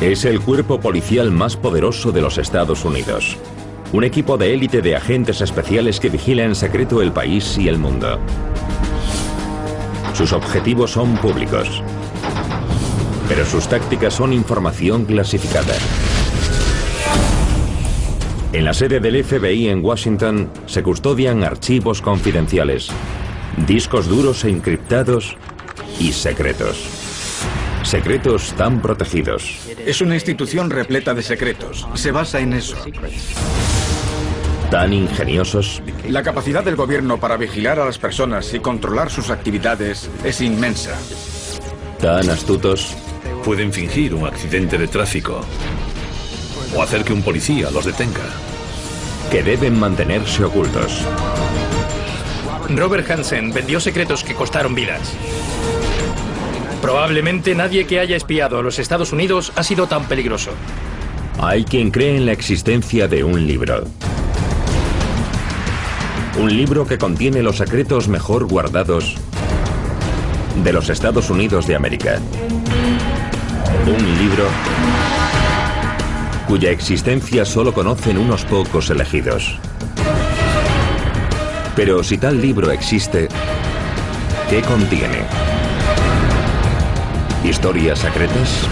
Es el cuerpo policial más poderoso de los Estados Unidos. Un equipo de élite de agentes especiales que vigila en secreto el país y el mundo. Sus objetivos son públicos, pero sus tácticas son información clasificada. En la sede del FBI en Washington se custodian archivos confidenciales, discos duros e encriptados y secretos. Secretos tan protegidos. Es una institución repleta de secretos. Se basa en eso. Tan ingeniosos. La capacidad del gobierno para vigilar a las personas y controlar sus actividades es inmensa. Tan astutos. Pueden fingir un accidente de tráfico o hacer que un policía los detenga. Que deben mantenerse ocultos. Robert Hansen vendió secretos que costaron vidas. Probablemente nadie que haya espiado a los Estados Unidos ha sido tan peligroso. Hay quien cree en la existencia de un libro. Un libro que contiene los secretos mejor guardados de los Estados Unidos de América. Un libro cuya existencia solo conocen unos pocos elegidos. Pero si tal libro existe, ¿qué contiene? ¿Historias secretas?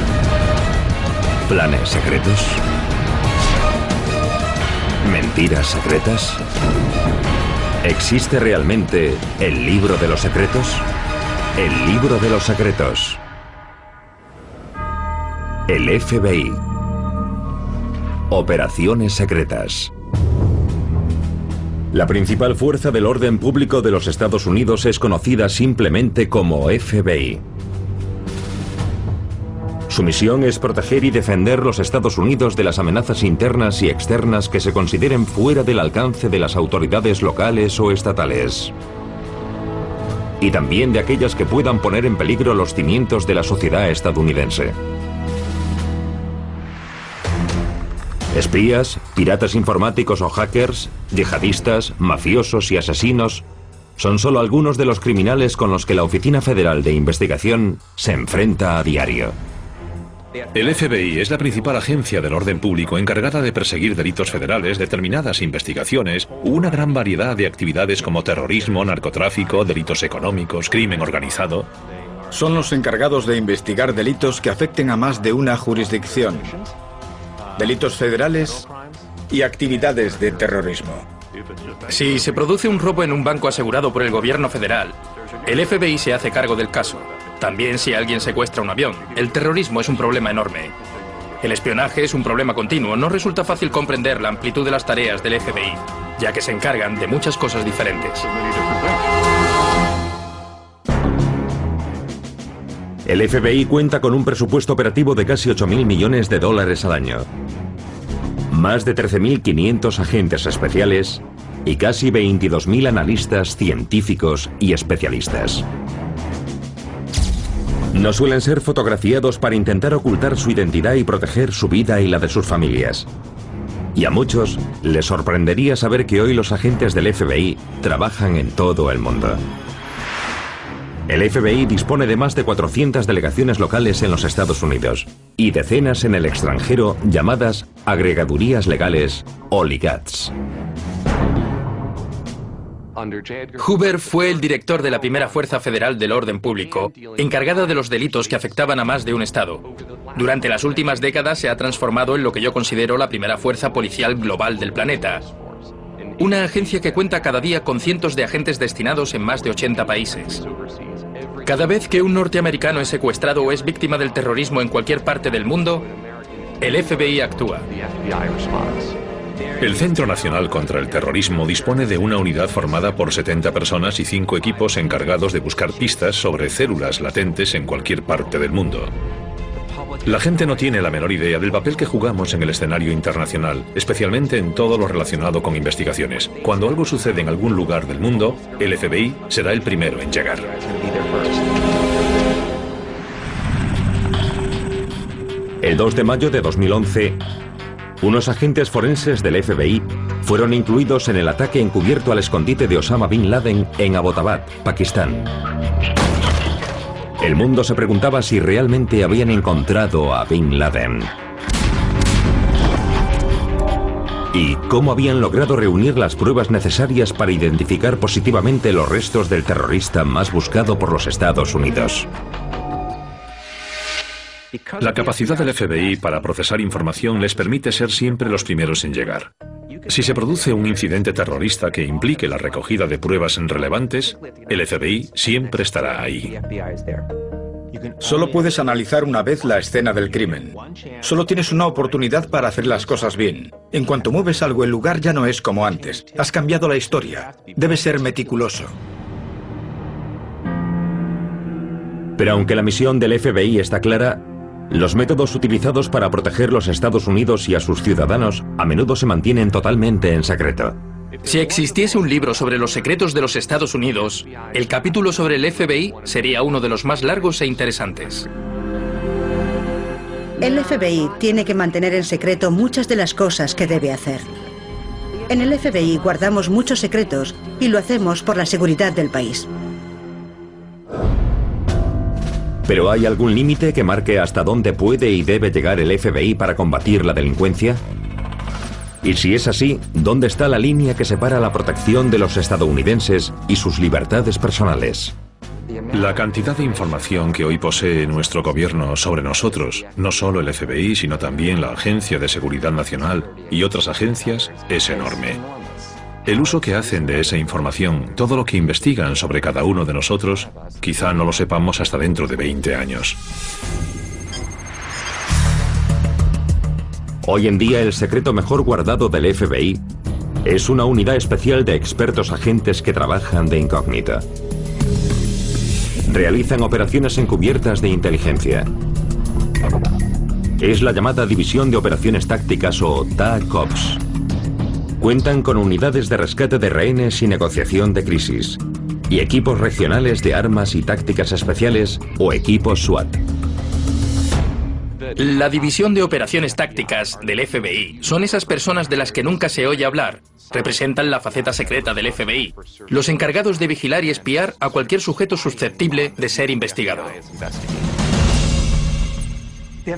¿Planes secretos? ¿Mentiras secretas? ¿Existe realmente el libro de los secretos? El libro de los secretos. El FBI. Operaciones secretas. La principal fuerza del orden público de los Estados Unidos es conocida simplemente como FBI. Su misión es proteger y defender los Estados Unidos de las amenazas internas y externas que se consideren fuera del alcance de las autoridades locales o estatales. Y también de aquellas que puedan poner en peligro los cimientos de la sociedad estadounidense. Espías, piratas informáticos o hackers, yihadistas, mafiosos y asesinos son solo algunos de los criminales con los que la Oficina Federal de Investigación se enfrenta a diario. El FBI es la principal agencia del orden público encargada de perseguir delitos federales, determinadas investigaciones, una gran variedad de actividades como terrorismo, narcotráfico, delitos económicos, crimen organizado. Son los encargados de investigar delitos que afecten a más de una jurisdicción delitos federales y actividades de terrorismo. Si se produce un robo en un banco asegurado por el gobierno federal, el FBI se hace cargo del caso. También si alguien secuestra un avión. El terrorismo es un problema enorme. El espionaje es un problema continuo. No resulta fácil comprender la amplitud de las tareas del FBI, ya que se encargan de muchas cosas diferentes. El FBI cuenta con un presupuesto operativo de casi 8.000 millones de dólares al año. Más de 13.500 agentes especiales y casi 22.000 analistas, científicos y especialistas. No suelen ser fotografiados para intentar ocultar su identidad y proteger su vida y la de sus familias. Y a muchos les sorprendería saber que hoy los agentes del FBI trabajan en todo el mundo. El FBI dispone de más de 400 delegaciones locales en los Estados Unidos y decenas en el extranjero llamadas agregadurías legales o ligats. Hoover fue el director de la primera Fuerza Federal del Orden Público, encargada de los delitos que afectaban a más de un Estado. Durante las últimas décadas se ha transformado en lo que yo considero la primera fuerza policial global del planeta. Una agencia que cuenta cada día con cientos de agentes destinados en más de 80 países. Cada vez que un norteamericano es secuestrado o es víctima del terrorismo en cualquier parte del mundo, el FBI actúa. El Centro Nacional contra el Terrorismo dispone de una unidad formada por 70 personas y 5 equipos encargados de buscar pistas sobre células latentes en cualquier parte del mundo. La gente no tiene la menor idea del papel que jugamos en el escenario internacional, especialmente en todo lo relacionado con investigaciones. Cuando algo sucede en algún lugar del mundo, el FBI será el primero en llegar. El 2 de mayo de 2011, unos agentes forenses del FBI fueron incluidos en el ataque encubierto al escondite de Osama Bin Laden en Abbottabad, Pakistán. El mundo se preguntaba si realmente habían encontrado a Bin Laden. ¿Y cómo habían logrado reunir las pruebas necesarias para identificar positivamente los restos del terrorista más buscado por los Estados Unidos? La capacidad del FBI para procesar información les permite ser siempre los primeros en llegar. Si se produce un incidente terrorista que implique la recogida de pruebas relevantes, el FBI siempre estará ahí. Solo puedes analizar una vez la escena del crimen. Solo tienes una oportunidad para hacer las cosas bien. En cuanto mueves algo, el lugar ya no es como antes. Has cambiado la historia. Debes ser meticuloso. Pero aunque la misión del FBI está clara, los métodos utilizados para proteger los Estados Unidos y a sus ciudadanos a menudo se mantienen totalmente en secreto. Si existiese un libro sobre los secretos de los Estados Unidos, el capítulo sobre el FBI sería uno de los más largos e interesantes. El FBI tiene que mantener en secreto muchas de las cosas que debe hacer. En el FBI guardamos muchos secretos y lo hacemos por la seguridad del país. ¿Pero hay algún límite que marque hasta dónde puede y debe llegar el FBI para combatir la delincuencia? Y si es así, ¿dónde está la línea que separa la protección de los estadounidenses y sus libertades personales? La cantidad de información que hoy posee nuestro gobierno sobre nosotros, no solo el FBI, sino también la Agencia de Seguridad Nacional y otras agencias, es enorme. El uso que hacen de esa información, todo lo que investigan sobre cada uno de nosotros, quizá no lo sepamos hasta dentro de 20 años. Hoy en día el secreto mejor guardado del FBI es una unidad especial de expertos agentes que trabajan de incógnita. Realizan operaciones encubiertas de inteligencia. Es la llamada División de Operaciones Tácticas o TACOPS. Cuentan con unidades de rescate de rehenes y negociación de crisis, y equipos regionales de armas y tácticas especiales o equipos SWAT. La División de Operaciones Tácticas del FBI son esas personas de las que nunca se oye hablar. Representan la faceta secreta del FBI, los encargados de vigilar y espiar a cualquier sujeto susceptible de ser investigado.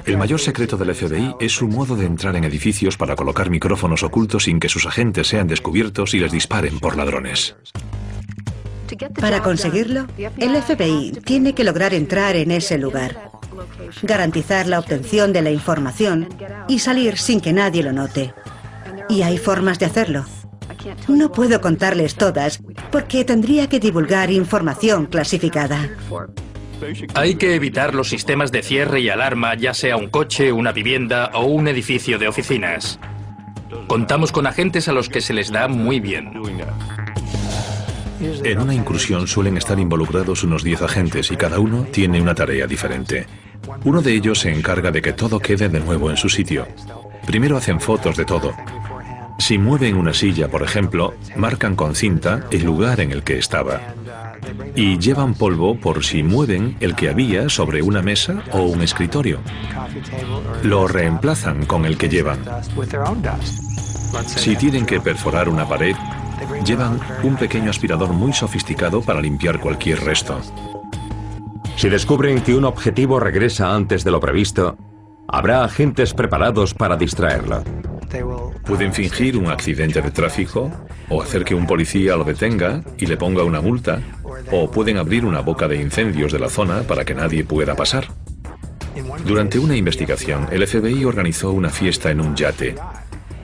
El mayor secreto del FBI es su modo de entrar en edificios para colocar micrófonos ocultos sin que sus agentes sean descubiertos y les disparen por ladrones. Para conseguirlo, el FBI tiene que lograr entrar en ese lugar, garantizar la obtención de la información y salir sin que nadie lo note. Y hay formas de hacerlo. No puedo contarles todas porque tendría que divulgar información clasificada. Hay que evitar los sistemas de cierre y alarma, ya sea un coche, una vivienda o un edificio de oficinas. Contamos con agentes a los que se les da muy bien. En una incursión suelen estar involucrados unos 10 agentes y cada uno tiene una tarea diferente. Uno de ellos se encarga de que todo quede de nuevo en su sitio. Primero hacen fotos de todo. Si mueven una silla, por ejemplo, marcan con cinta el lugar en el que estaba y llevan polvo por si mueven el que había sobre una mesa o un escritorio. Lo reemplazan con el que llevan. Si tienen que perforar una pared, llevan un pequeño aspirador muy sofisticado para limpiar cualquier resto. Si descubren que un objetivo regresa antes de lo previsto, habrá agentes preparados para distraerlo. Pueden fingir un accidente de tráfico o hacer que un policía lo detenga y le ponga una multa o pueden abrir una boca de incendios de la zona para que nadie pueda pasar. Durante una investigación, el FBI organizó una fiesta en un yate.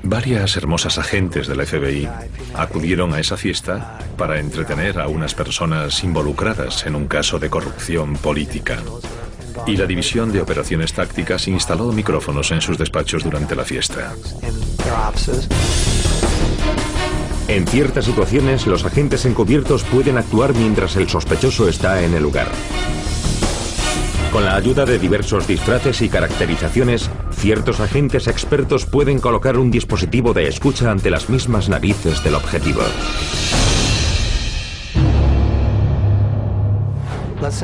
Varias hermosas agentes del FBI acudieron a esa fiesta para entretener a unas personas involucradas en un caso de corrupción política. Y la División de Operaciones Tácticas instaló micrófonos en sus despachos durante la fiesta. En ciertas situaciones, los agentes encubiertos pueden actuar mientras el sospechoso está en el lugar. Con la ayuda de diversos disfraces y caracterizaciones, ciertos agentes expertos pueden colocar un dispositivo de escucha ante las mismas narices del objetivo.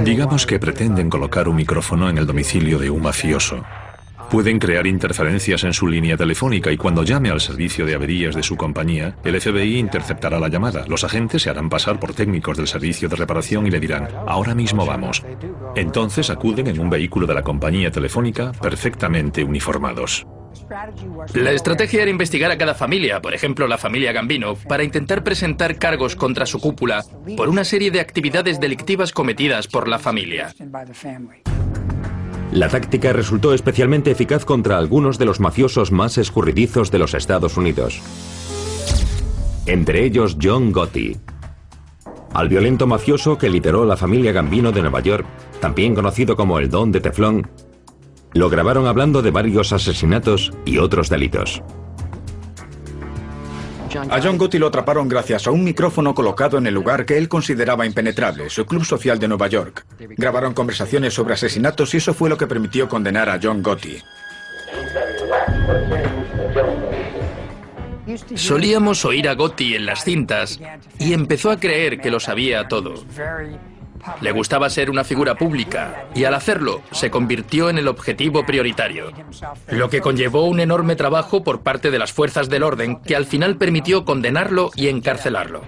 Digamos que pretenden colocar un micrófono en el domicilio de un mafioso. Pueden crear interferencias en su línea telefónica y cuando llame al servicio de averías de su compañía, el FBI interceptará la llamada. Los agentes se harán pasar por técnicos del servicio de reparación y le dirán, ahora mismo vamos. Entonces acuden en un vehículo de la compañía telefónica perfectamente uniformados. La estrategia era investigar a cada familia, por ejemplo la familia Gambino, para intentar presentar cargos contra su cúpula por una serie de actividades delictivas cometidas por la familia. La táctica resultó especialmente eficaz contra algunos de los mafiosos más escurridizos de los Estados Unidos. Entre ellos John Gotti. Al violento mafioso que lideró la familia Gambino de Nueva York, también conocido como el Don de Teflón, lo grabaron hablando de varios asesinatos y otros delitos. A John Gotti lo atraparon gracias a un micrófono colocado en el lugar que él consideraba impenetrable, su club social de Nueva York. Grabaron conversaciones sobre asesinatos y eso fue lo que permitió condenar a John Gotti. Solíamos oír a Gotti en las cintas y empezó a creer que lo sabía todo. Le gustaba ser una figura pública y al hacerlo se convirtió en el objetivo prioritario, lo que conllevó un enorme trabajo por parte de las fuerzas del orden que al final permitió condenarlo y encarcelarlo.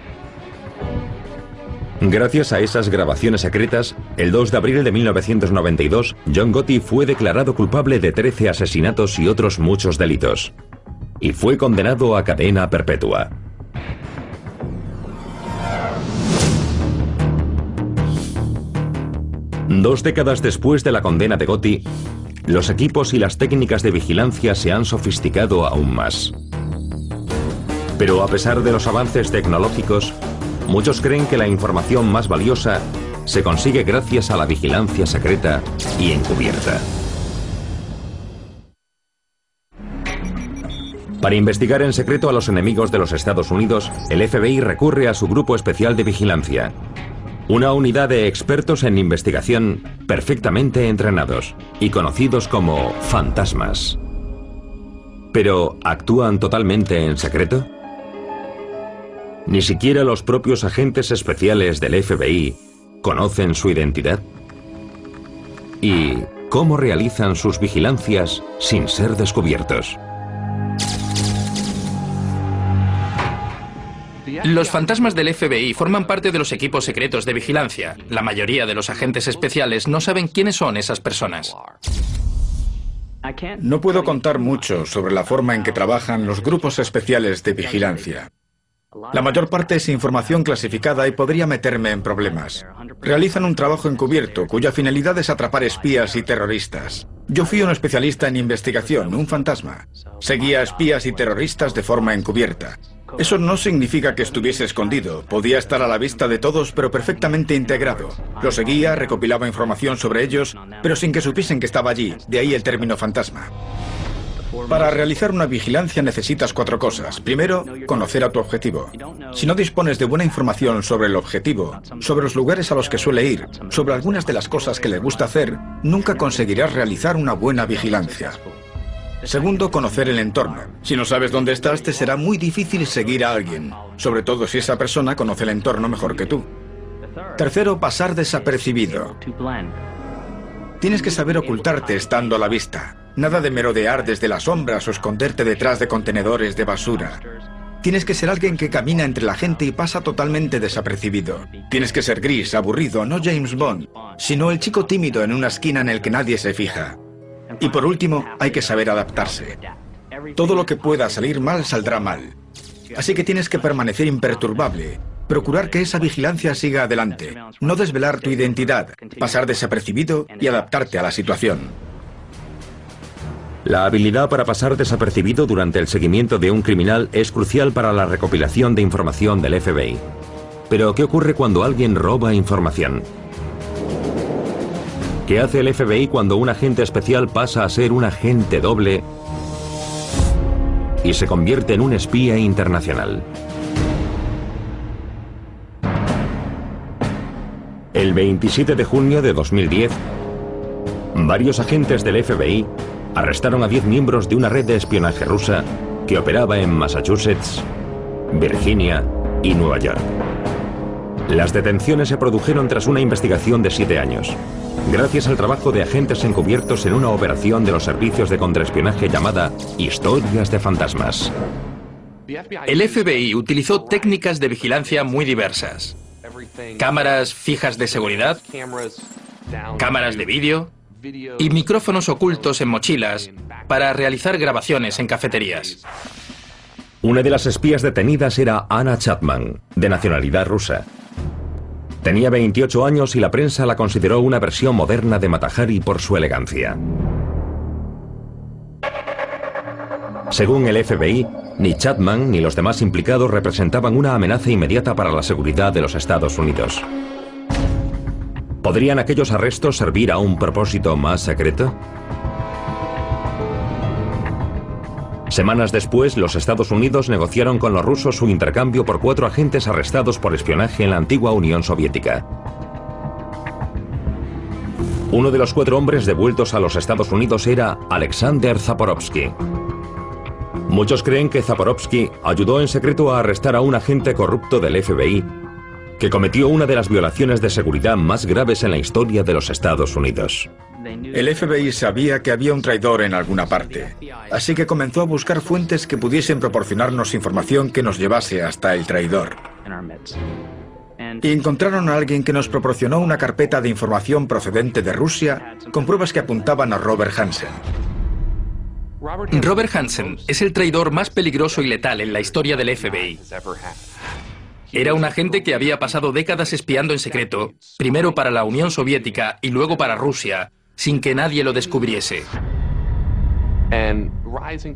Gracias a esas grabaciones secretas, el 2 de abril de 1992, John Gotti fue declarado culpable de 13 asesinatos y otros muchos delitos. Y fue condenado a cadena perpetua. Dos décadas después de la condena de Gotti, los equipos y las técnicas de vigilancia se han sofisticado aún más. Pero a pesar de los avances tecnológicos, muchos creen que la información más valiosa se consigue gracias a la vigilancia secreta y encubierta. Para investigar en secreto a los enemigos de los Estados Unidos, el FBI recurre a su Grupo Especial de Vigilancia, una unidad de expertos en investigación perfectamente entrenados y conocidos como fantasmas. Pero, ¿actúan totalmente en secreto? Ni siquiera los propios agentes especiales del FBI conocen su identidad. ¿Y cómo realizan sus vigilancias sin ser descubiertos? Los fantasmas del FBI forman parte de los equipos secretos de vigilancia. La mayoría de los agentes especiales no saben quiénes son esas personas. No puedo contar mucho sobre la forma en que trabajan los grupos especiales de vigilancia. La mayor parte es información clasificada y podría meterme en problemas. Realizan un trabajo encubierto cuya finalidad es atrapar espías y terroristas. Yo fui un especialista en investigación, un fantasma. Seguía espías y terroristas de forma encubierta. Eso no significa que estuviese escondido. Podía estar a la vista de todos, pero perfectamente integrado. Lo seguía, recopilaba información sobre ellos, pero sin que supiesen que estaba allí. De ahí el término fantasma. Para realizar una vigilancia necesitas cuatro cosas. Primero, conocer a tu objetivo. Si no dispones de buena información sobre el objetivo, sobre los lugares a los que suele ir, sobre algunas de las cosas que le gusta hacer, nunca conseguirás realizar una buena vigilancia. Segundo, conocer el entorno. Si no sabes dónde estás, te será muy difícil seguir a alguien, sobre todo si esa persona conoce el entorno mejor que tú. Tercero, pasar desapercibido. Tienes que saber ocultarte estando a la vista. Nada de merodear desde las sombras o esconderte detrás de contenedores de basura. Tienes que ser alguien que camina entre la gente y pasa totalmente desapercibido. Tienes que ser gris, aburrido, no James Bond, sino el chico tímido en una esquina en el que nadie se fija. Y por último, hay que saber adaptarse. Todo lo que pueda salir mal saldrá mal. Así que tienes que permanecer imperturbable, procurar que esa vigilancia siga adelante, no desvelar tu identidad, pasar desapercibido y adaptarte a la situación. La habilidad para pasar desapercibido durante el seguimiento de un criminal es crucial para la recopilación de información del FBI. Pero, ¿qué ocurre cuando alguien roba información? ¿Qué hace el FBI cuando un agente especial pasa a ser un agente doble y se convierte en un espía internacional? El 27 de junio de 2010, varios agentes del FBI arrestaron a 10 miembros de una red de espionaje rusa que operaba en Massachusetts, Virginia y Nueva York. Las detenciones se produjeron tras una investigación de siete años, gracias al trabajo de agentes encubiertos en una operación de los servicios de contraespionaje llamada Historias de Fantasmas. El FBI utilizó técnicas de vigilancia muy diversas. Cámaras fijas de seguridad, cámaras de vídeo y micrófonos ocultos en mochilas para realizar grabaciones en cafeterías. Una de las espías detenidas era Anna Chapman, de nacionalidad rusa. Tenía 28 años y la prensa la consideró una versión moderna de Matahari por su elegancia. Según el FBI, ni Chapman ni los demás implicados representaban una amenaza inmediata para la seguridad de los Estados Unidos. ¿Podrían aquellos arrestos servir a un propósito más secreto? Semanas después, los Estados Unidos negociaron con los rusos su intercambio por cuatro agentes arrestados por espionaje en la antigua Unión Soviética. Uno de los cuatro hombres devueltos a los Estados Unidos era Alexander Zaporovsky. Muchos creen que Zaporovsky ayudó en secreto a arrestar a un agente corrupto del FBI que cometió una de las violaciones de seguridad más graves en la historia de los Estados Unidos. El FBI sabía que había un traidor en alguna parte, así que comenzó a buscar fuentes que pudiesen proporcionarnos información que nos llevase hasta el traidor. Y encontraron a alguien que nos proporcionó una carpeta de información procedente de Rusia con pruebas que apuntaban a Robert Hansen. Robert Hansen es el traidor más peligroso y letal en la historia del FBI. Era un agente que había pasado décadas espiando en secreto, primero para la Unión Soviética y luego para Rusia, sin que nadie lo descubriese.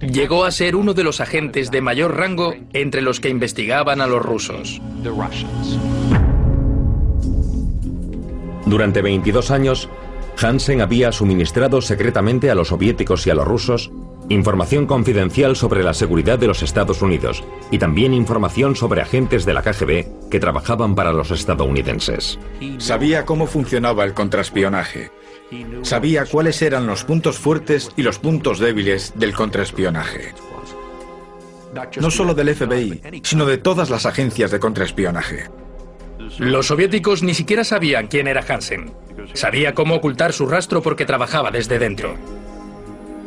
Llegó a ser uno de los agentes de mayor rango entre los que investigaban a los rusos. Durante 22 años, Hansen había suministrado secretamente a los soviéticos y a los rusos información confidencial sobre la seguridad de los Estados Unidos y también información sobre agentes de la KGB que trabajaban para los estadounidenses. Sabía cómo funcionaba el contraespionaje. Sabía cuáles eran los puntos fuertes y los puntos débiles del contraespionaje. No solo del FBI, sino de todas las agencias de contraespionaje. Los soviéticos ni siquiera sabían quién era Hansen. Sabía cómo ocultar su rastro porque trabajaba desde dentro.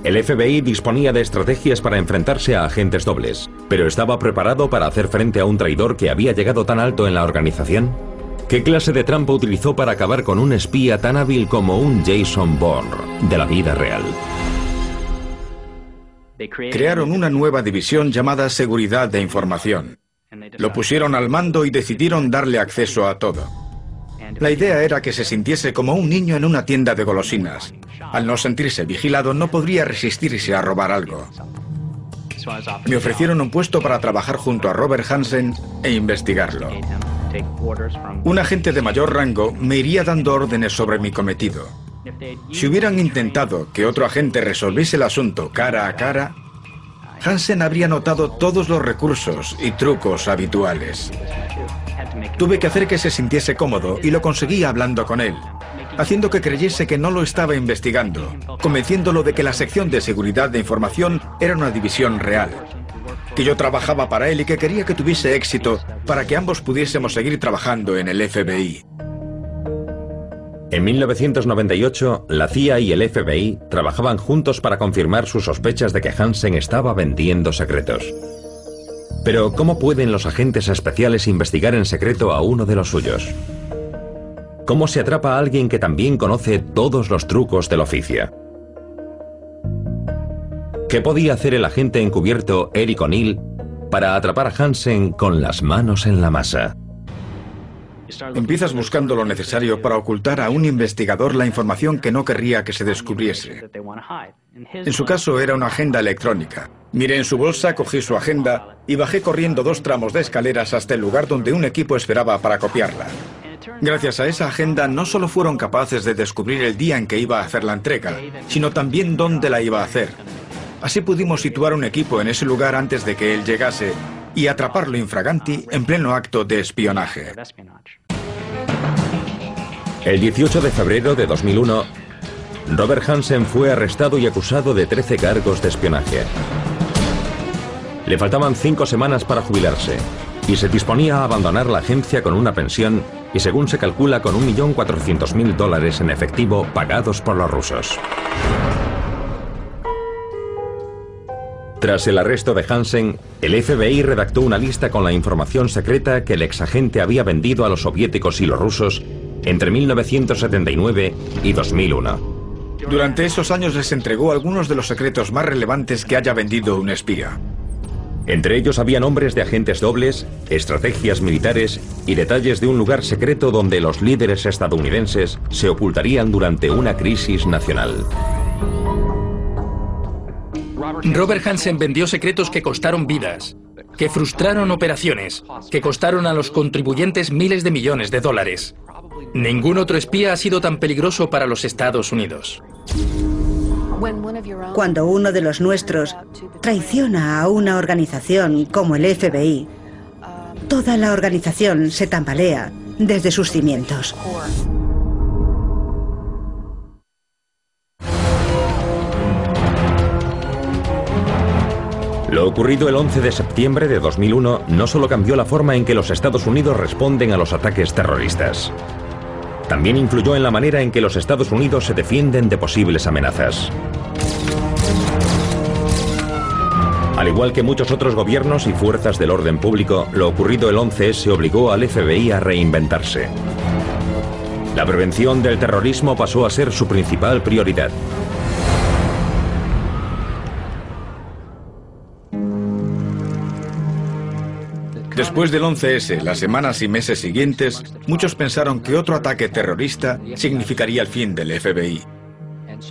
El FBI disponía de estrategias para enfrentarse a agentes dobles, pero ¿estaba preparado para hacer frente a un traidor que había llegado tan alto en la organización? ¿Qué clase de trampa utilizó para acabar con un espía tan hábil como un Jason Bourne de la vida real? Crearon una nueva división llamada Seguridad de Información. Lo pusieron al mando y decidieron darle acceso a todo. La idea era que se sintiese como un niño en una tienda de golosinas. Al no sentirse vigilado, no podría resistirse a robar algo. Me ofrecieron un puesto para trabajar junto a Robert Hansen e investigarlo. Un agente de mayor rango me iría dando órdenes sobre mi cometido. Si hubieran intentado que otro agente resolviese el asunto cara a cara, Hansen habría notado todos los recursos y trucos habituales. Tuve que hacer que se sintiese cómodo y lo conseguí hablando con él, haciendo que creyese que no lo estaba investigando, convenciéndolo de que la sección de seguridad de información era una división real, que yo trabajaba para él y que quería que tuviese éxito para que ambos pudiésemos seguir trabajando en el FBI. En 1998, la CIA y el FBI trabajaban juntos para confirmar sus sospechas de que Hansen estaba vendiendo secretos. Pero ¿cómo pueden los agentes especiales investigar en secreto a uno de los suyos? ¿Cómo se atrapa a alguien que también conoce todos los trucos del oficio? ¿Qué podía hacer el agente encubierto Eric O'Neill para atrapar a Hansen con las manos en la masa? Empiezas buscando lo necesario para ocultar a un investigador la información que no querría que se descubriese. En su caso era una agenda electrónica. Miré en su bolsa, cogí su agenda y bajé corriendo dos tramos de escaleras hasta el lugar donde un equipo esperaba para copiarla. Gracias a esa agenda no solo fueron capaces de descubrir el día en que iba a hacer la entrega, sino también dónde la iba a hacer. Así pudimos situar un equipo en ese lugar antes de que él llegase y atraparlo infraganti en pleno acto de espionaje. El 18 de febrero de 2001, Robert Hansen fue arrestado y acusado de 13 cargos de espionaje. Le faltaban cinco semanas para jubilarse y se disponía a abandonar la agencia con una pensión y según se calcula con 1.400.000 dólares en efectivo pagados por los rusos. Tras el arresto de Hansen, el FBI redactó una lista con la información secreta que el exagente había vendido a los soviéticos y los rusos entre 1979 y 2001. Durante esos años les entregó algunos de los secretos más relevantes que haya vendido un espía. Entre ellos había nombres de agentes dobles, estrategias militares y detalles de un lugar secreto donde los líderes estadounidenses se ocultarían durante una crisis nacional. Robert Hansen vendió secretos que costaron vidas, que frustraron operaciones, que costaron a los contribuyentes miles de millones de dólares. Ningún otro espía ha sido tan peligroso para los Estados Unidos. Cuando uno de los nuestros traiciona a una organización como el FBI, toda la organización se tambalea desde sus cimientos. Lo ocurrido el 11 de septiembre de 2001 no solo cambió la forma en que los Estados Unidos responden a los ataques terroristas. También influyó en la manera en que los Estados Unidos se defienden de posibles amenazas. Al igual que muchos otros gobiernos y fuerzas del orden público, lo ocurrido el 11S obligó al FBI a reinventarse. La prevención del terrorismo pasó a ser su principal prioridad. Después del 11S, las semanas y meses siguientes, muchos pensaron que otro ataque terrorista significaría el fin del FBI.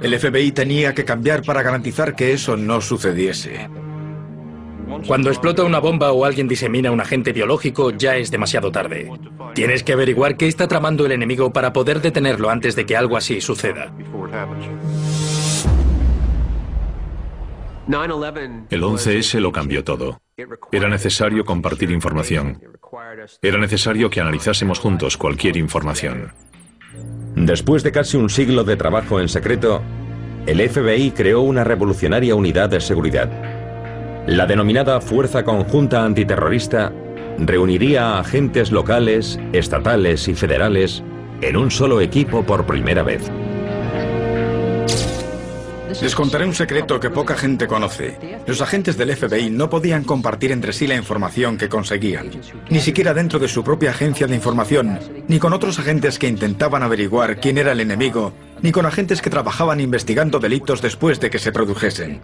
El FBI tenía que cambiar para garantizar que eso no sucediese. Cuando explota una bomba o alguien disemina un agente biológico, ya es demasiado tarde. Tienes que averiguar qué está tramando el enemigo para poder detenerlo antes de que algo así suceda. El 11S lo cambió todo. Era necesario compartir información. Era necesario que analizásemos juntos cualquier información. Después de casi un siglo de trabajo en secreto, el FBI creó una revolucionaria unidad de seguridad. La denominada Fuerza Conjunta Antiterrorista reuniría a agentes locales, estatales y federales en un solo equipo por primera vez. Les contaré un secreto que poca gente conoce. Los agentes del FBI no podían compartir entre sí la información que conseguían, ni siquiera dentro de su propia agencia de información, ni con otros agentes que intentaban averiguar quién era el enemigo, ni con agentes que trabajaban investigando delitos después de que se produjesen.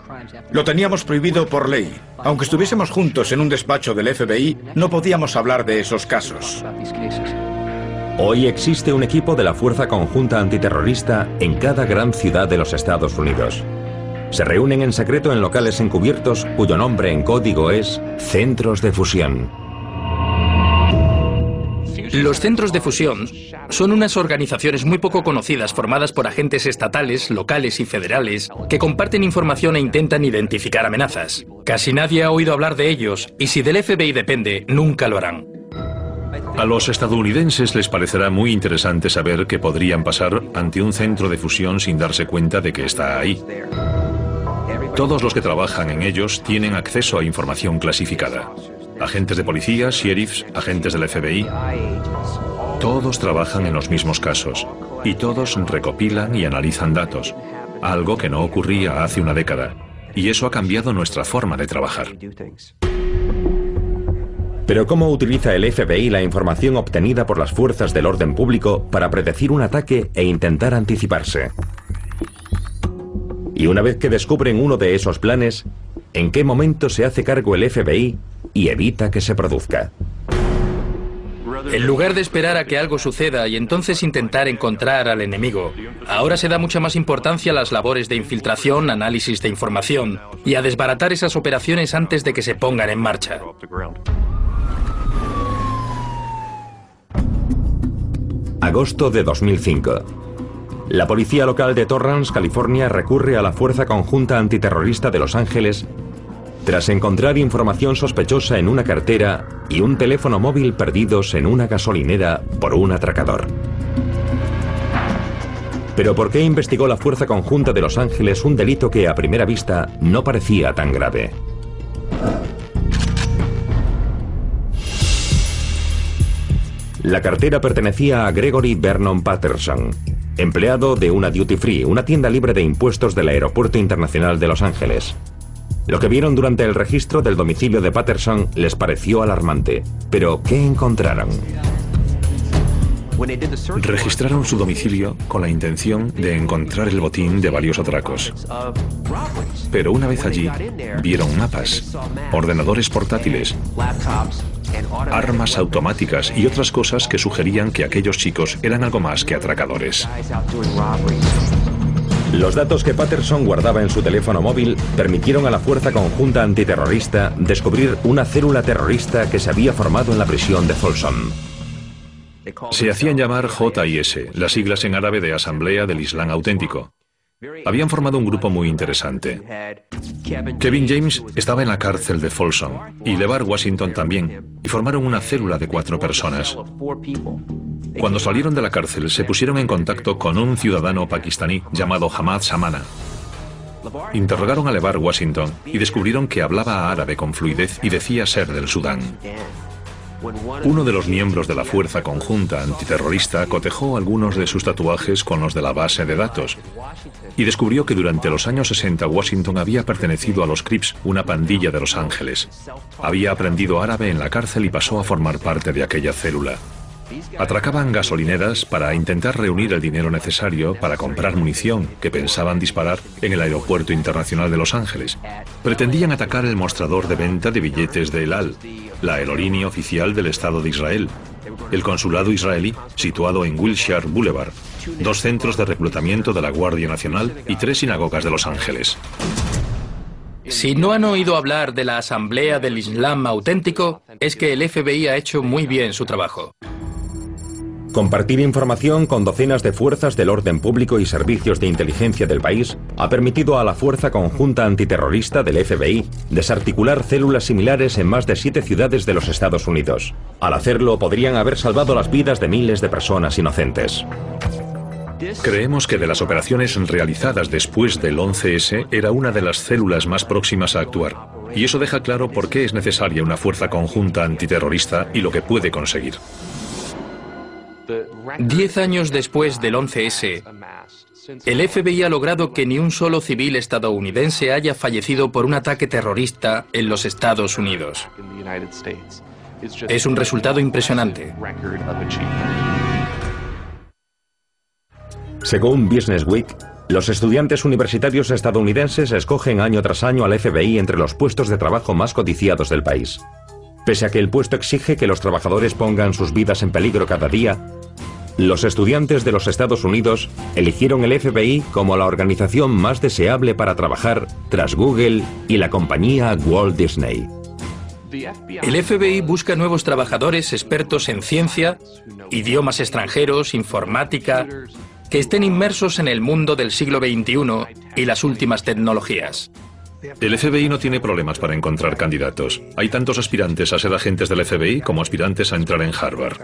Lo teníamos prohibido por ley. Aunque estuviésemos juntos en un despacho del FBI, no podíamos hablar de esos casos. Hoy existe un equipo de la Fuerza Conjunta Antiterrorista en cada gran ciudad de los Estados Unidos. Se reúnen en secreto en locales encubiertos cuyo nombre en código es Centros de Fusión. Los centros de fusión son unas organizaciones muy poco conocidas formadas por agentes estatales, locales y federales que comparten información e intentan identificar amenazas. Casi nadie ha oído hablar de ellos y si del FBI depende, nunca lo harán. A los estadounidenses les parecerá muy interesante saber qué podrían pasar ante un centro de fusión sin darse cuenta de que está ahí. Todos los que trabajan en ellos tienen acceso a información clasificada. Agentes de policía, sheriffs, agentes del FBI. Todos trabajan en los mismos casos y todos recopilan y analizan datos, algo que no ocurría hace una década. Y eso ha cambiado nuestra forma de trabajar. Pero ¿cómo utiliza el FBI la información obtenida por las fuerzas del orden público para predecir un ataque e intentar anticiparse? Y una vez que descubren uno de esos planes, ¿en qué momento se hace cargo el FBI y evita que se produzca? En lugar de esperar a que algo suceda y entonces intentar encontrar al enemigo, ahora se da mucha más importancia a las labores de infiltración, análisis de información y a desbaratar esas operaciones antes de que se pongan en marcha. Agosto de 2005. La policía local de Torrance, California, recurre a la Fuerza Conjunta Antiterrorista de Los Ángeles tras encontrar información sospechosa en una cartera y un teléfono móvil perdidos en una gasolinera por un atracador. Pero ¿por qué investigó la Fuerza Conjunta de Los Ángeles un delito que a primera vista no parecía tan grave? La cartera pertenecía a Gregory Vernon Patterson, empleado de una duty free, una tienda libre de impuestos del Aeropuerto Internacional de Los Ángeles. Lo que vieron durante el registro del domicilio de Patterson les pareció alarmante. Pero, ¿qué encontraron? Registraron su domicilio con la intención de encontrar el botín de varios atracos. Pero una vez allí, vieron mapas, ordenadores portátiles, armas automáticas y otras cosas que sugerían que aquellos chicos eran algo más que atracadores. Los datos que Patterson guardaba en su teléfono móvil permitieron a la Fuerza Conjunta Antiterrorista descubrir una célula terrorista que se había formado en la prisión de Folsom. Se hacían llamar JIS, las siglas en árabe de Asamblea del Islam Auténtico. Habían formado un grupo muy interesante. Kevin James estaba en la cárcel de Folsom y LeVar Washington también, y formaron una célula de cuatro personas. Cuando salieron de la cárcel, se pusieron en contacto con un ciudadano pakistaní llamado Hamad Samana. Interrogaron a LeVar Washington y descubrieron que hablaba árabe con fluidez y decía ser del Sudán. Uno de los miembros de la Fuerza Conjunta Antiterrorista cotejó algunos de sus tatuajes con los de la base de datos y descubrió que durante los años 60 Washington había pertenecido a los Crips, una pandilla de Los Ángeles. Había aprendido árabe en la cárcel y pasó a formar parte de aquella célula. Atracaban gasolineras para intentar reunir el dinero necesario para comprar munición que pensaban disparar en el Aeropuerto Internacional de Los Ángeles. Pretendían atacar el mostrador de venta de billetes de El Al, la aerolínea oficial del Estado de Israel, el consulado israelí situado en Wilshire Boulevard, dos centros de reclutamiento de la Guardia Nacional y tres sinagogas de Los Ángeles. Si no han oído hablar de la Asamblea del Islam auténtico, es que el FBI ha hecho muy bien su trabajo. Compartir información con docenas de fuerzas del orden público y servicios de inteligencia del país ha permitido a la Fuerza Conjunta Antiterrorista del FBI desarticular células similares en más de siete ciudades de los Estados Unidos. Al hacerlo, podrían haber salvado las vidas de miles de personas inocentes. Creemos que de las operaciones realizadas después del 11S era una de las células más próximas a actuar. Y eso deja claro por qué es necesaria una fuerza conjunta antiterrorista y lo que puede conseguir. Diez años después del 11S, el FBI ha logrado que ni un solo civil estadounidense haya fallecido por un ataque terrorista en los Estados Unidos. Es un resultado impresionante. Según Business Week, los estudiantes universitarios estadounidenses escogen año tras año al FBI entre los puestos de trabajo más codiciados del país. Pese a que el puesto exige que los trabajadores pongan sus vidas en peligro cada día, los estudiantes de los Estados Unidos eligieron el FBI como la organización más deseable para trabajar tras Google y la compañía Walt Disney. El FBI busca nuevos trabajadores expertos en ciencia, idiomas extranjeros, informática, que estén inmersos en el mundo del siglo XXI y las últimas tecnologías. El FBI no tiene problemas para encontrar candidatos. Hay tantos aspirantes a ser agentes del FBI como aspirantes a entrar en Harvard.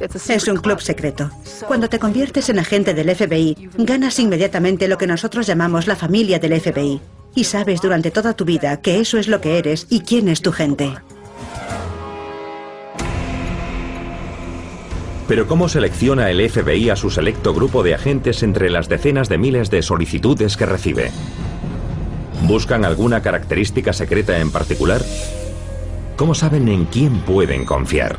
Es un club secreto. Cuando te conviertes en agente del FBI, ganas inmediatamente lo que nosotros llamamos la familia del FBI. Y sabes durante toda tu vida que eso es lo que eres y quién es tu gente. Pero ¿cómo selecciona el FBI a su selecto grupo de agentes entre las decenas de miles de solicitudes que recibe? ¿Buscan alguna característica secreta en particular? ¿Cómo saben en quién pueden confiar?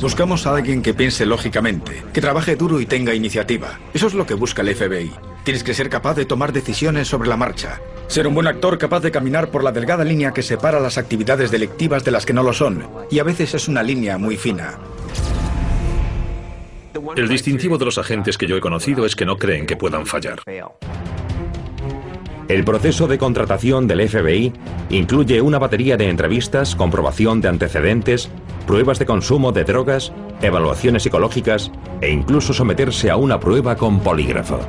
Buscamos a alguien que piense lógicamente, que trabaje duro y tenga iniciativa. Eso es lo que busca el FBI. Tienes que ser capaz de tomar decisiones sobre la marcha. Ser un buen actor capaz de caminar por la delgada línea que separa las actividades delictivas de las que no lo son. Y a veces es una línea muy fina. El distintivo de los agentes que yo he conocido es que no creen que puedan fallar. El proceso de contratación del FBI incluye una batería de entrevistas, comprobación de antecedentes, pruebas de consumo de drogas, evaluaciones psicológicas e incluso someterse a una prueba con polígrafo.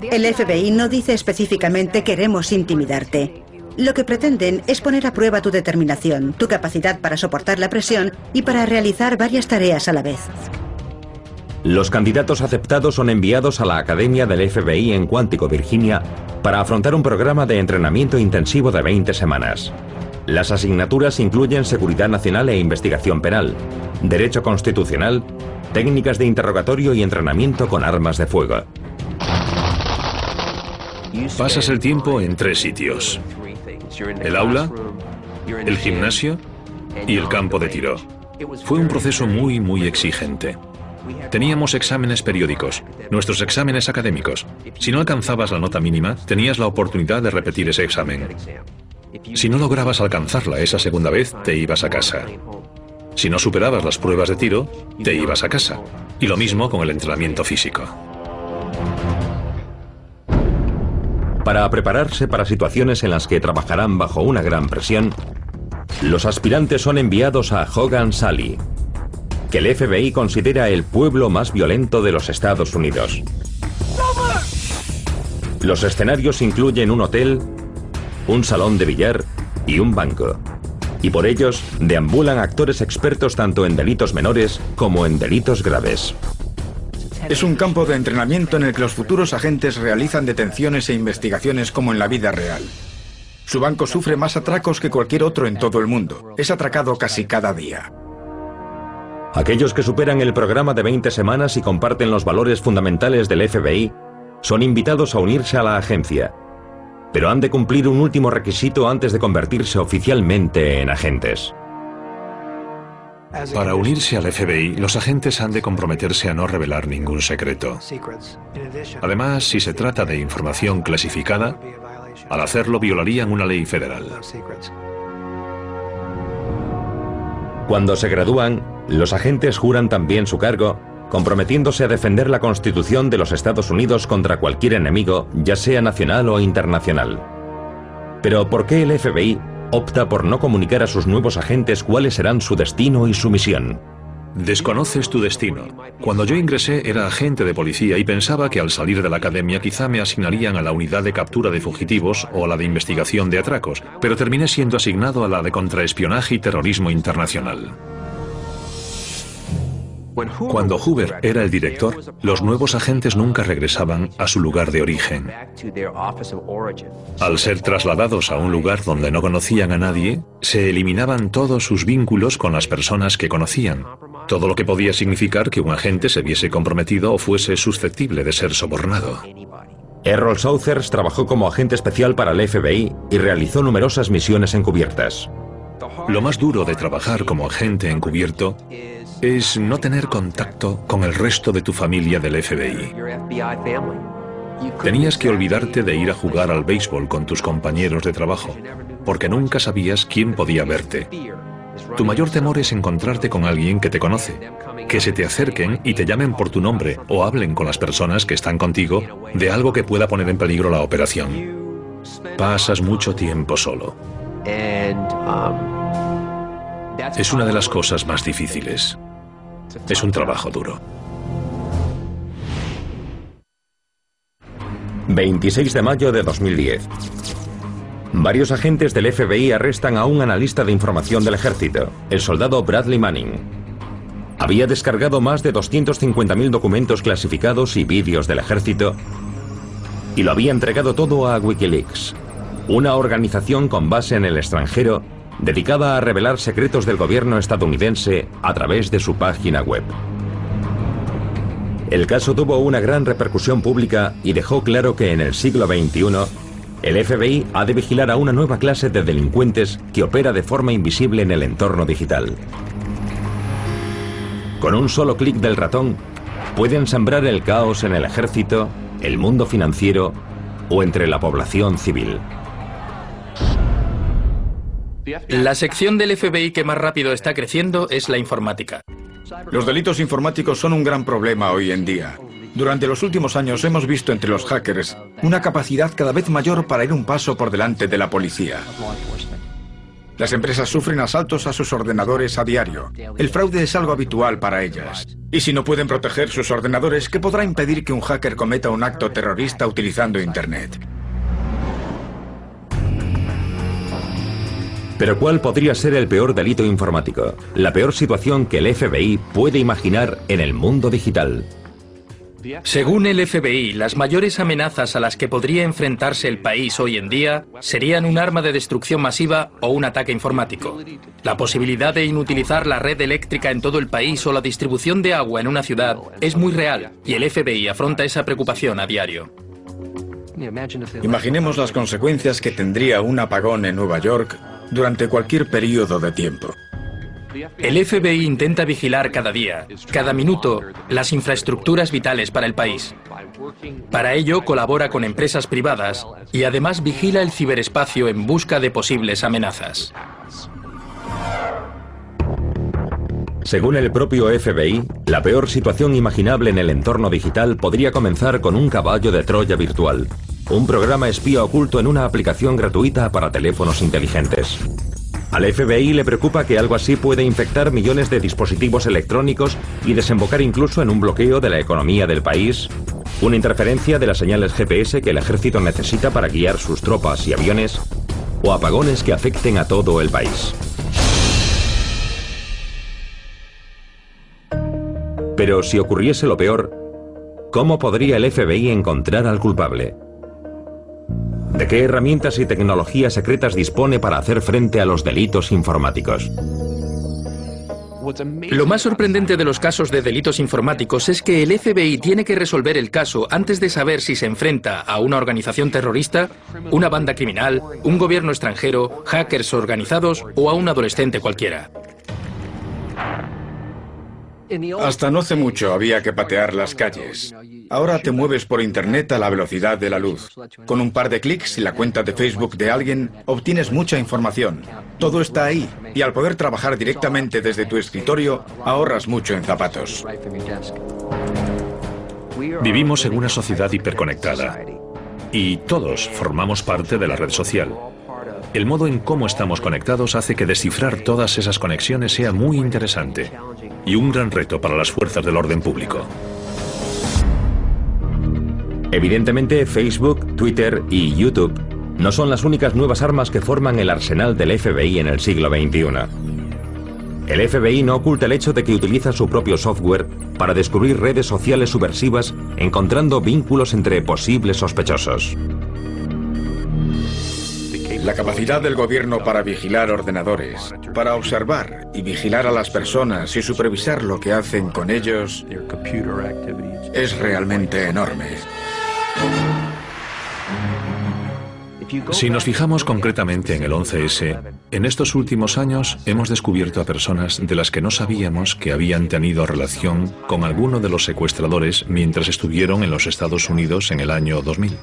El FBI no dice específicamente queremos intimidarte. Lo que pretenden es poner a prueba tu determinación, tu capacidad para soportar la presión y para realizar varias tareas a la vez. Los candidatos aceptados son enviados a la Academia del FBI en Cuántico, Virginia, para afrontar un programa de entrenamiento intensivo de 20 semanas. Las asignaturas incluyen seguridad nacional e investigación penal, derecho constitucional, técnicas de interrogatorio y entrenamiento con armas de fuego. Pasas el tiempo en tres sitios. El aula, el gimnasio y el campo de tiro. Fue un proceso muy, muy exigente. Teníamos exámenes periódicos, nuestros exámenes académicos. Si no alcanzabas la nota mínima, tenías la oportunidad de repetir ese examen. Si no lograbas alcanzarla esa segunda vez, te ibas a casa. Si no superabas las pruebas de tiro, te ibas a casa. Y lo mismo con el entrenamiento físico. Para prepararse para situaciones en las que trabajarán bajo una gran presión, los aspirantes son enviados a Hogan Sally, que el FBI considera el pueblo más violento de los Estados Unidos. Los escenarios incluyen un hotel, un salón de billar y un banco. Y por ellos deambulan actores expertos tanto en delitos menores como en delitos graves. Es un campo de entrenamiento en el que los futuros agentes realizan detenciones e investigaciones como en la vida real. Su banco sufre más atracos que cualquier otro en todo el mundo. Es atracado casi cada día. Aquellos que superan el programa de 20 semanas y comparten los valores fundamentales del FBI son invitados a unirse a la agencia, pero han de cumplir un último requisito antes de convertirse oficialmente en agentes. Para unirse al FBI, los agentes han de comprometerse a no revelar ningún secreto. Además, si se trata de información clasificada, al hacerlo violarían una ley federal. Cuando se gradúan, los agentes juran también su cargo, comprometiéndose a defender la Constitución de los Estados Unidos contra cualquier enemigo, ya sea nacional o internacional. Pero ¿por qué el FBI opta por no comunicar a sus nuevos agentes cuáles serán su destino y su misión? Desconoces tu destino. Cuando yo ingresé era agente de policía y pensaba que al salir de la academia quizá me asignarían a la unidad de captura de fugitivos o a la de investigación de atracos, pero terminé siendo asignado a la de contraespionaje y terrorismo internacional. Cuando Hoover era el director, los nuevos agentes nunca regresaban a su lugar de origen. Al ser trasladados a un lugar donde no conocían a nadie, se eliminaban todos sus vínculos con las personas que conocían, todo lo que podía significar que un agente se viese comprometido o fuese susceptible de ser sobornado. Errol Southers trabajó como agente especial para el FBI y realizó numerosas misiones encubiertas. Lo más duro de trabajar como agente encubierto es no tener contacto con el resto de tu familia del FBI. Tenías que olvidarte de ir a jugar al béisbol con tus compañeros de trabajo, porque nunca sabías quién podía verte. Tu mayor temor es encontrarte con alguien que te conoce, que se te acerquen y te llamen por tu nombre o hablen con las personas que están contigo de algo que pueda poner en peligro la operación. Pasas mucho tiempo solo. Es una de las cosas más difíciles. Es un trabajo duro. 26 de mayo de 2010. Varios agentes del FBI arrestan a un analista de información del ejército, el soldado Bradley Manning. Había descargado más de 250.000 documentos clasificados y vídeos del ejército y lo había entregado todo a Wikileaks, una organización con base en el extranjero dedicada a revelar secretos del gobierno estadounidense a través de su página web. El caso tuvo una gran repercusión pública y dejó claro que en el siglo XXI el FBI ha de vigilar a una nueva clase de delincuentes que opera de forma invisible en el entorno digital. Con un solo clic del ratón, pueden sembrar el caos en el ejército, el mundo financiero o entre la población civil. La sección del FBI que más rápido está creciendo es la informática. Los delitos informáticos son un gran problema hoy en día. Durante los últimos años hemos visto entre los hackers una capacidad cada vez mayor para ir un paso por delante de la policía. Las empresas sufren asaltos a sus ordenadores a diario. El fraude es algo habitual para ellas. Y si no pueden proteger sus ordenadores, ¿qué podrá impedir que un hacker cometa un acto terrorista utilizando Internet? Pero ¿cuál podría ser el peor delito informático? La peor situación que el FBI puede imaginar en el mundo digital. Según el FBI, las mayores amenazas a las que podría enfrentarse el país hoy en día serían un arma de destrucción masiva o un ataque informático. La posibilidad de inutilizar la red eléctrica en todo el país o la distribución de agua en una ciudad es muy real y el FBI afronta esa preocupación a diario. Imaginemos las consecuencias que tendría un apagón en Nueva York durante cualquier periodo de tiempo. El FBI intenta vigilar cada día, cada minuto, las infraestructuras vitales para el país. Para ello colabora con empresas privadas y además vigila el ciberespacio en busca de posibles amenazas. Según el propio FBI, la peor situación imaginable en el entorno digital podría comenzar con un caballo de Troya virtual, un programa espía oculto en una aplicación gratuita para teléfonos inteligentes. Al FBI le preocupa que algo así puede infectar millones de dispositivos electrónicos y desembocar incluso en un bloqueo de la economía del país, una interferencia de las señales GPS que el ejército necesita para guiar sus tropas y aviones, o apagones que afecten a todo el país. Pero si ocurriese lo peor, ¿cómo podría el FBI encontrar al culpable? ¿De qué herramientas y tecnologías secretas dispone para hacer frente a los delitos informáticos? Lo más sorprendente de los casos de delitos informáticos es que el FBI tiene que resolver el caso antes de saber si se enfrenta a una organización terrorista, una banda criminal, un gobierno extranjero, hackers organizados o a un adolescente cualquiera. Hasta no hace mucho había que patear las calles. Ahora te mueves por Internet a la velocidad de la luz. Con un par de clics y la cuenta de Facebook de alguien, obtienes mucha información. Todo está ahí. Y al poder trabajar directamente desde tu escritorio, ahorras mucho en zapatos. Vivimos en una sociedad hiperconectada. Y todos formamos parte de la red social. El modo en cómo estamos conectados hace que descifrar todas esas conexiones sea muy interesante y un gran reto para las fuerzas del orden público. Evidentemente, Facebook, Twitter y YouTube no son las únicas nuevas armas que forman el arsenal del FBI en el siglo XXI. El FBI no oculta el hecho de que utiliza su propio software para descubrir redes sociales subversivas encontrando vínculos entre posibles sospechosos. La capacidad del gobierno para vigilar ordenadores, para observar y vigilar a las personas y supervisar lo que hacen con ellos es realmente enorme. Si nos fijamos concretamente en el 11S, en estos últimos años hemos descubierto a personas de las que no sabíamos que habían tenido relación con alguno de los secuestradores mientras estuvieron en los Estados Unidos en el año 2000.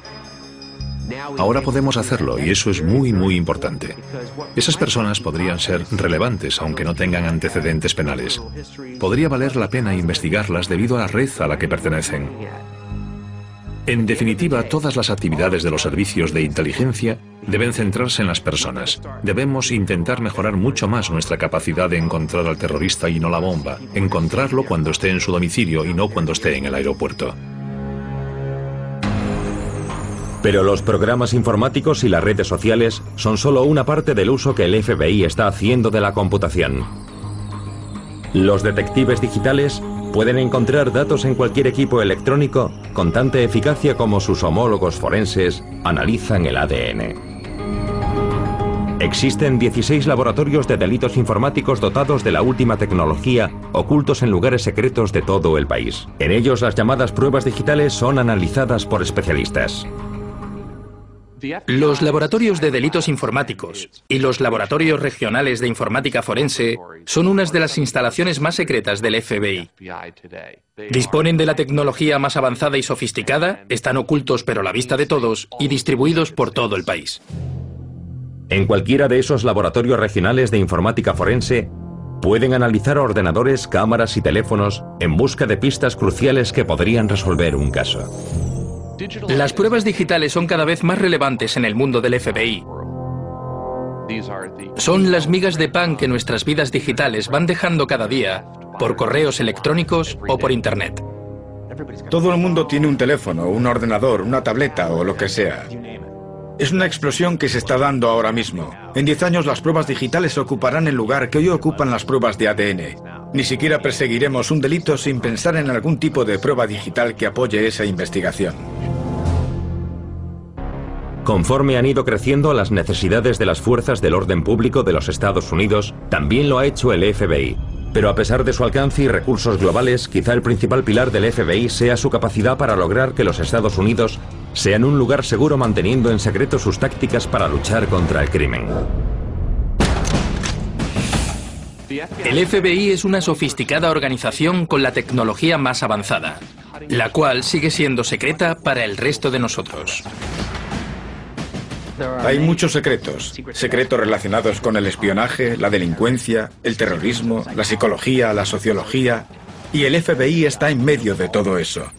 Ahora podemos hacerlo y eso es muy, muy importante. Esas personas podrían ser relevantes aunque no tengan antecedentes penales. Podría valer la pena investigarlas debido a la red a la que pertenecen. En definitiva, todas las actividades de los servicios de inteligencia deben centrarse en las personas. Debemos intentar mejorar mucho más nuestra capacidad de encontrar al terrorista y no la bomba, encontrarlo cuando esté en su domicilio y no cuando esté en el aeropuerto. Pero los programas informáticos y las redes sociales son solo una parte del uso que el FBI está haciendo de la computación. Los detectives digitales pueden encontrar datos en cualquier equipo electrónico con tanta eficacia como sus homólogos forenses analizan el ADN. Existen 16 laboratorios de delitos informáticos dotados de la última tecnología, ocultos en lugares secretos de todo el país. En ellos las llamadas pruebas digitales son analizadas por especialistas. Los laboratorios de delitos informáticos y los laboratorios regionales de informática forense son unas de las instalaciones más secretas del FBI. Disponen de la tecnología más avanzada y sofisticada, están ocultos pero a la vista de todos y distribuidos por todo el país. En cualquiera de esos laboratorios regionales de informática forense, pueden analizar ordenadores, cámaras y teléfonos en busca de pistas cruciales que podrían resolver un caso. Las pruebas digitales son cada vez más relevantes en el mundo del FBI. Son las migas de pan que nuestras vidas digitales van dejando cada día por correos electrónicos o por Internet. Todo el mundo tiene un teléfono, un ordenador, una tableta o lo que sea. Es una explosión que se está dando ahora mismo. En 10 años las pruebas digitales ocuparán el lugar que hoy ocupan las pruebas de ADN. Ni siquiera perseguiremos un delito sin pensar en algún tipo de prueba digital que apoye esa investigación. Conforme han ido creciendo las necesidades de las fuerzas del orden público de los Estados Unidos, también lo ha hecho el FBI. Pero a pesar de su alcance y recursos globales, quizá el principal pilar del FBI sea su capacidad para lograr que los Estados Unidos sean un lugar seguro manteniendo en secreto sus tácticas para luchar contra el crimen. El FBI es una sofisticada organización con la tecnología más avanzada, la cual sigue siendo secreta para el resto de nosotros. Hay muchos secretos. Secretos relacionados con el espionaje, la delincuencia, el terrorismo, la psicología, la sociología. Y el FBI está en medio de todo eso.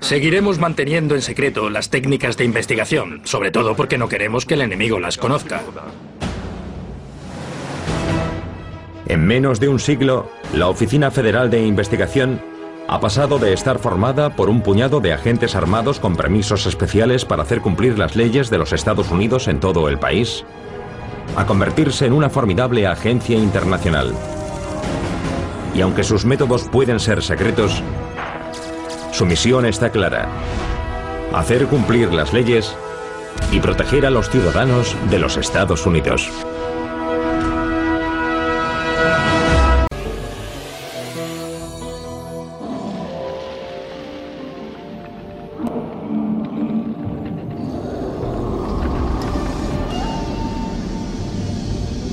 Seguiremos manteniendo en secreto las técnicas de investigación, sobre todo porque no queremos que el enemigo las conozca. En menos de un siglo, la Oficina Federal de Investigación ha pasado de estar formada por un puñado de agentes armados con permisos especiales para hacer cumplir las leyes de los Estados Unidos en todo el país, a convertirse en una formidable agencia internacional. Y aunque sus métodos pueden ser secretos, su misión está clara. Hacer cumplir las leyes y proteger a los ciudadanos de los Estados Unidos.